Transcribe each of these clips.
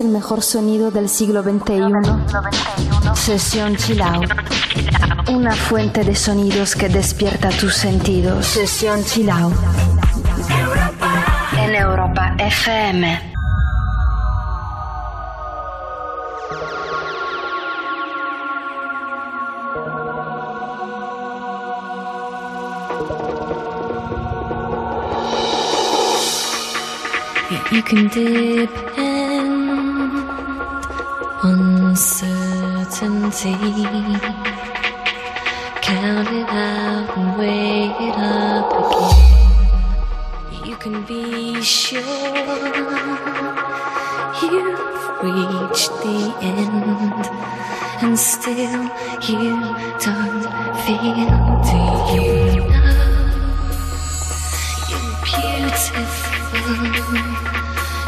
El mejor sonido del siglo XXI. Sesión Chill Out. Una fuente de sonidos que despierta tus sentidos. Sesión Chill Out. En Europa FM. You can depend on certainty. Count it out and weigh it up again. You can be sure you've reached the end, and still you don't feel. Do you know you're beautiful?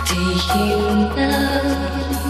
Do you know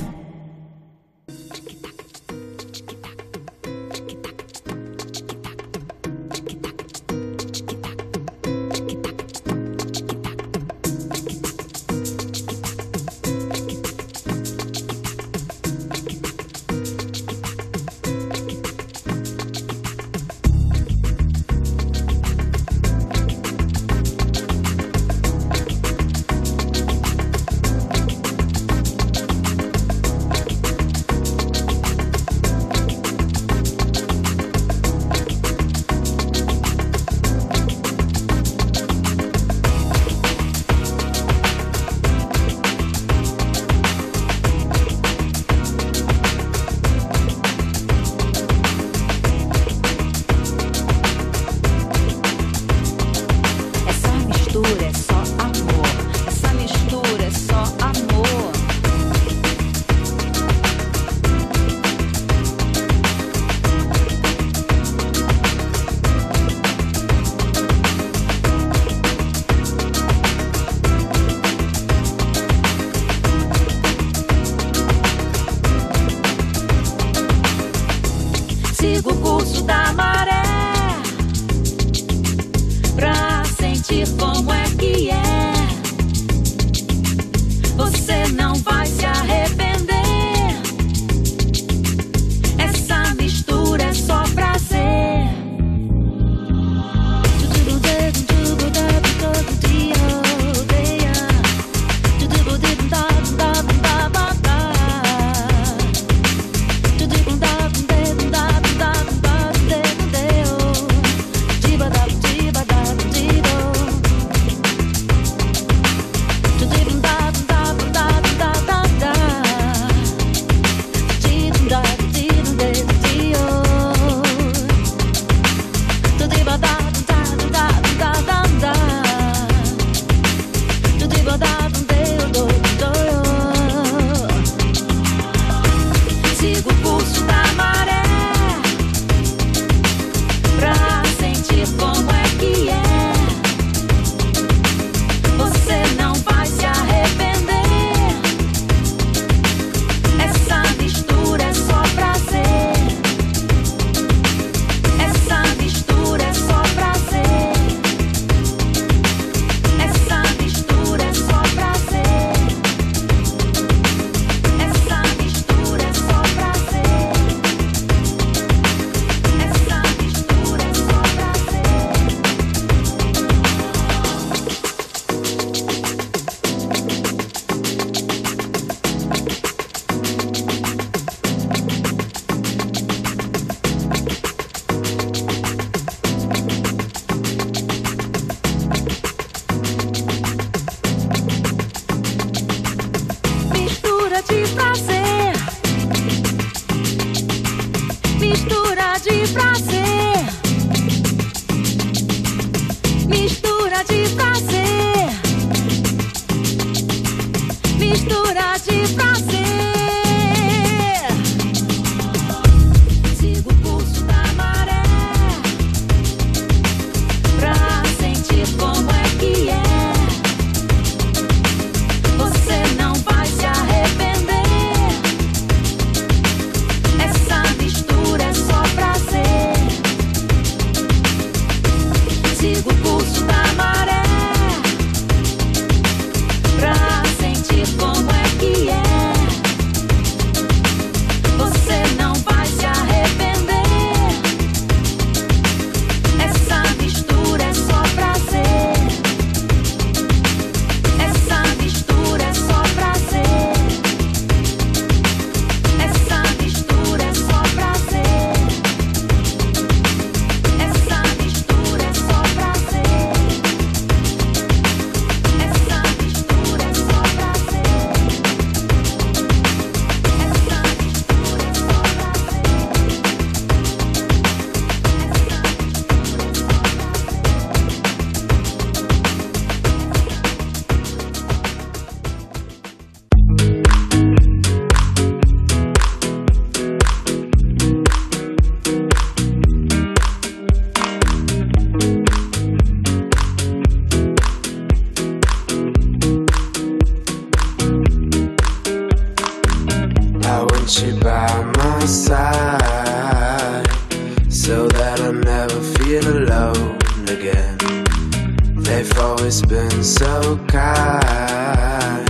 You've always been so kind,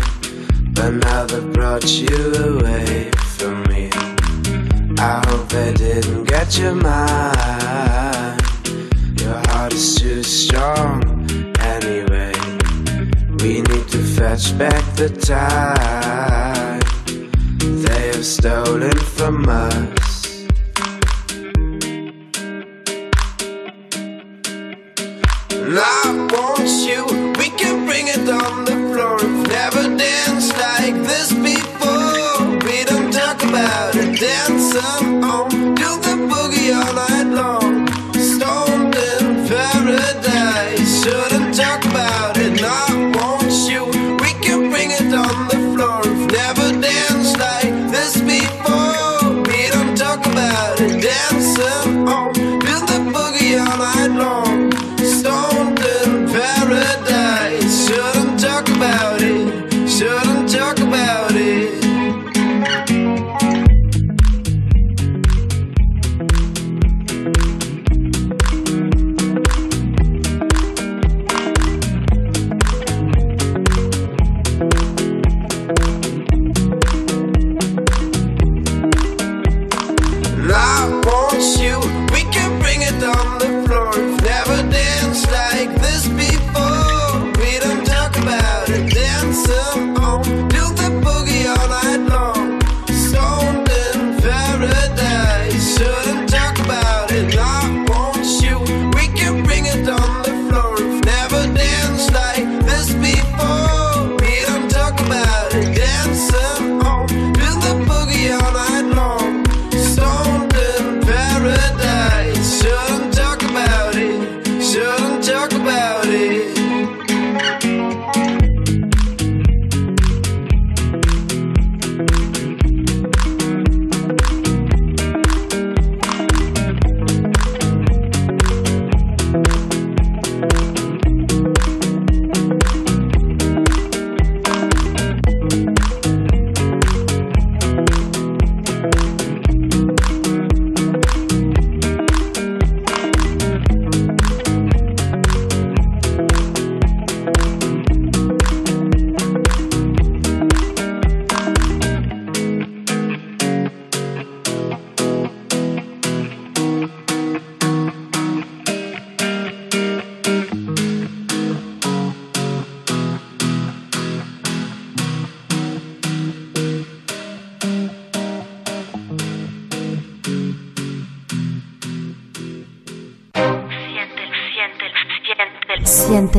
but now they brought you away from me. I hope they didn't get your mind. Your heart is too strong anyway. We need to fetch back the time they have stolen from us.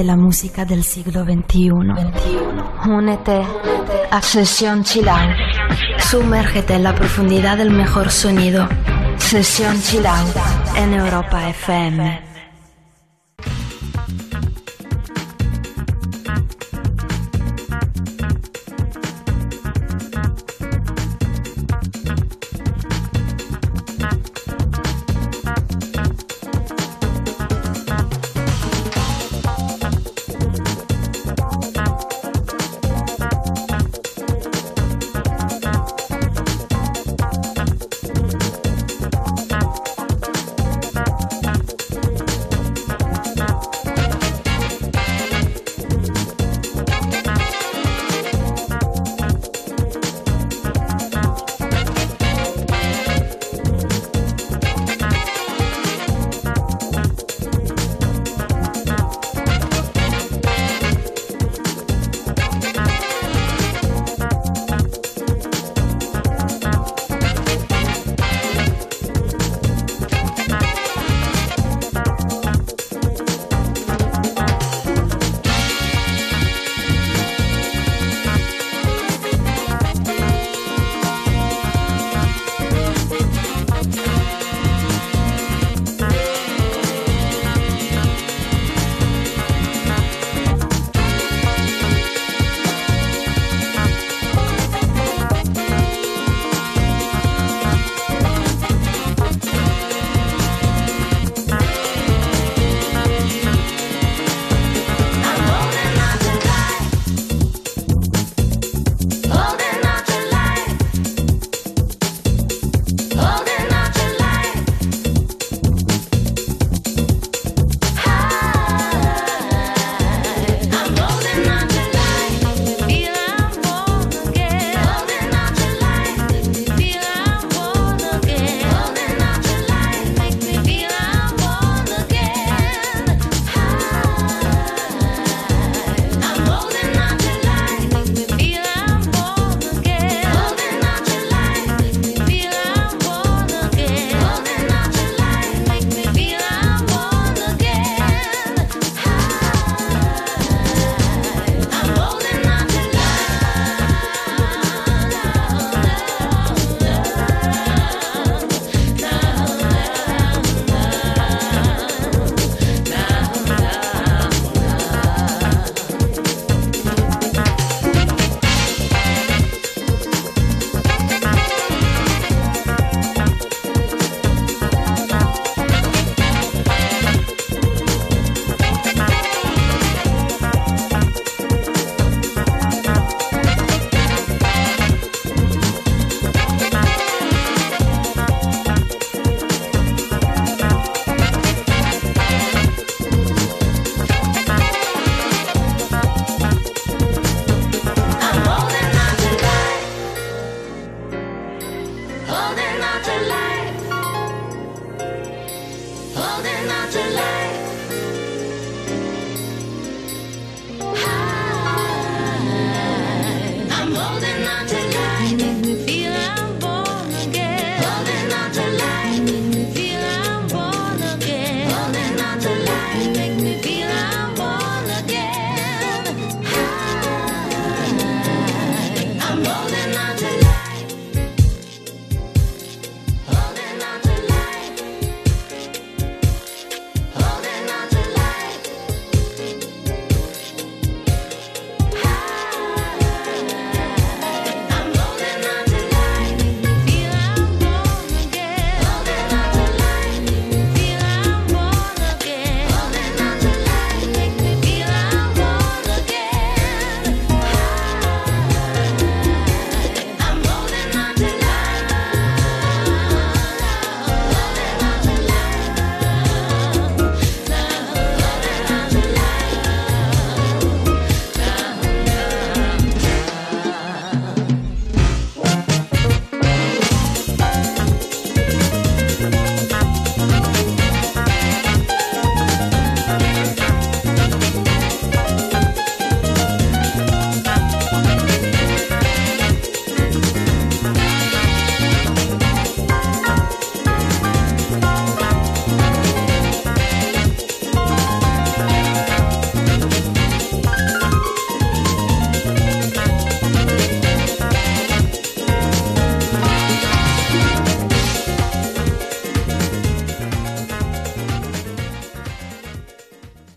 la música del siglo XXI. Únete a Sesión Chilau. Sumérgete en la profundidad del mejor sonido. Sesión Chilau en Europa FM.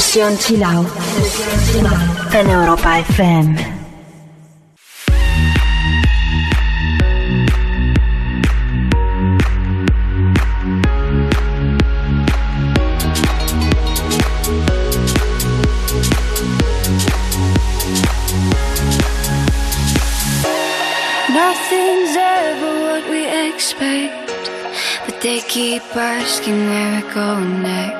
Sesión Chill Out en Europa FM. They keep asking where we're going next.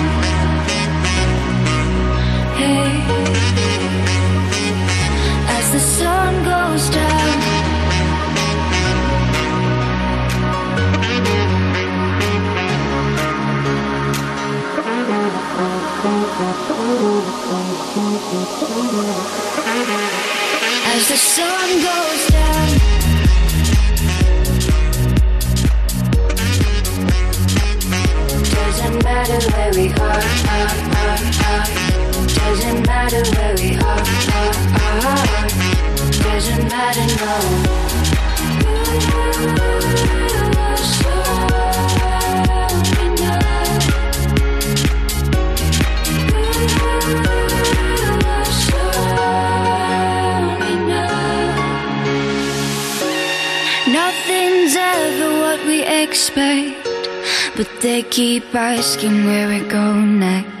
As the sun goes down. As the sun goes down, doesn't matter where we are, are, are, are. Doesn't matter where we are, are, are. Doesn't matter, no. Nothing's ever what we expect but they keep asking where we go next.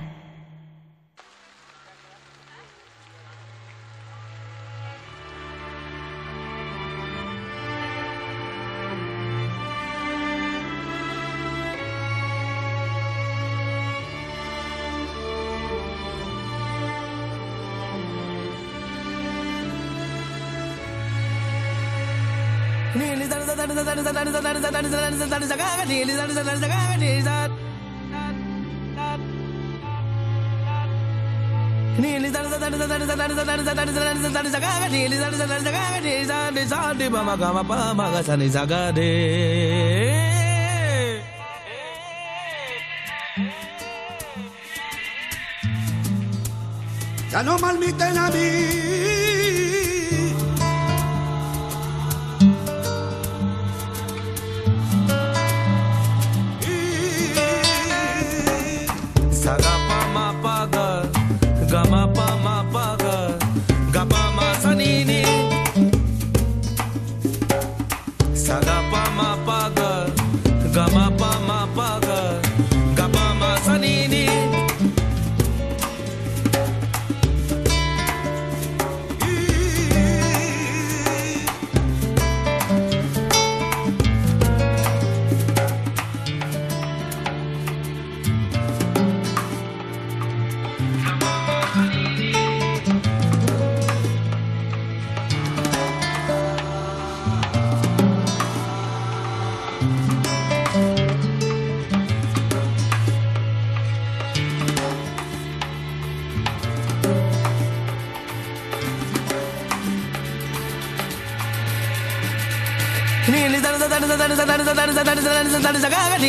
Ya no malmiten a mí.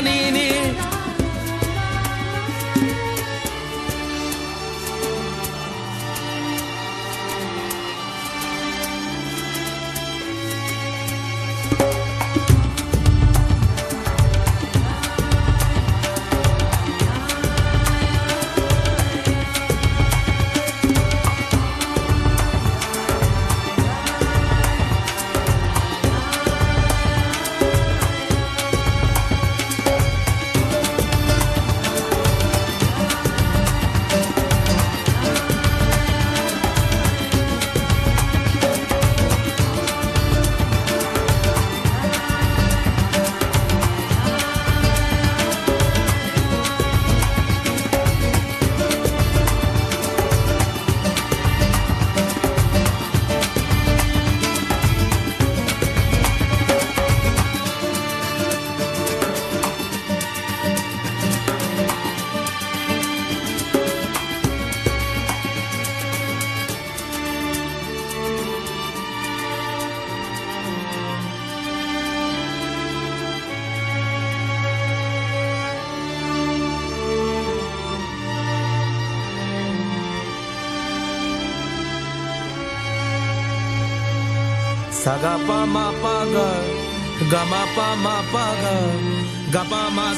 pa pa ma pa ga, ga ma pa ma pa ga, ga pa ma.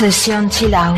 此生凄凉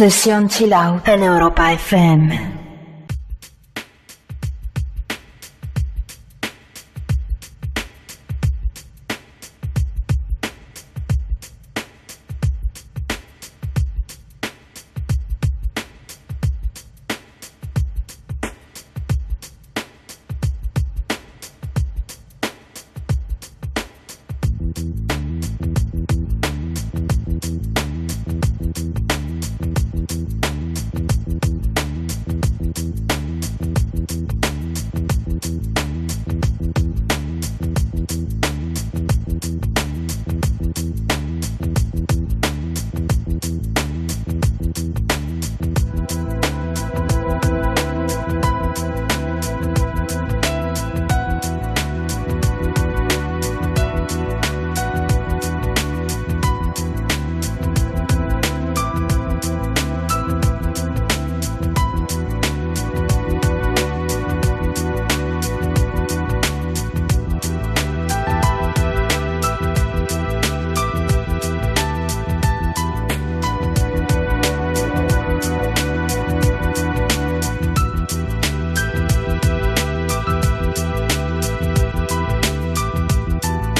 Sesión Chill en Europa FM.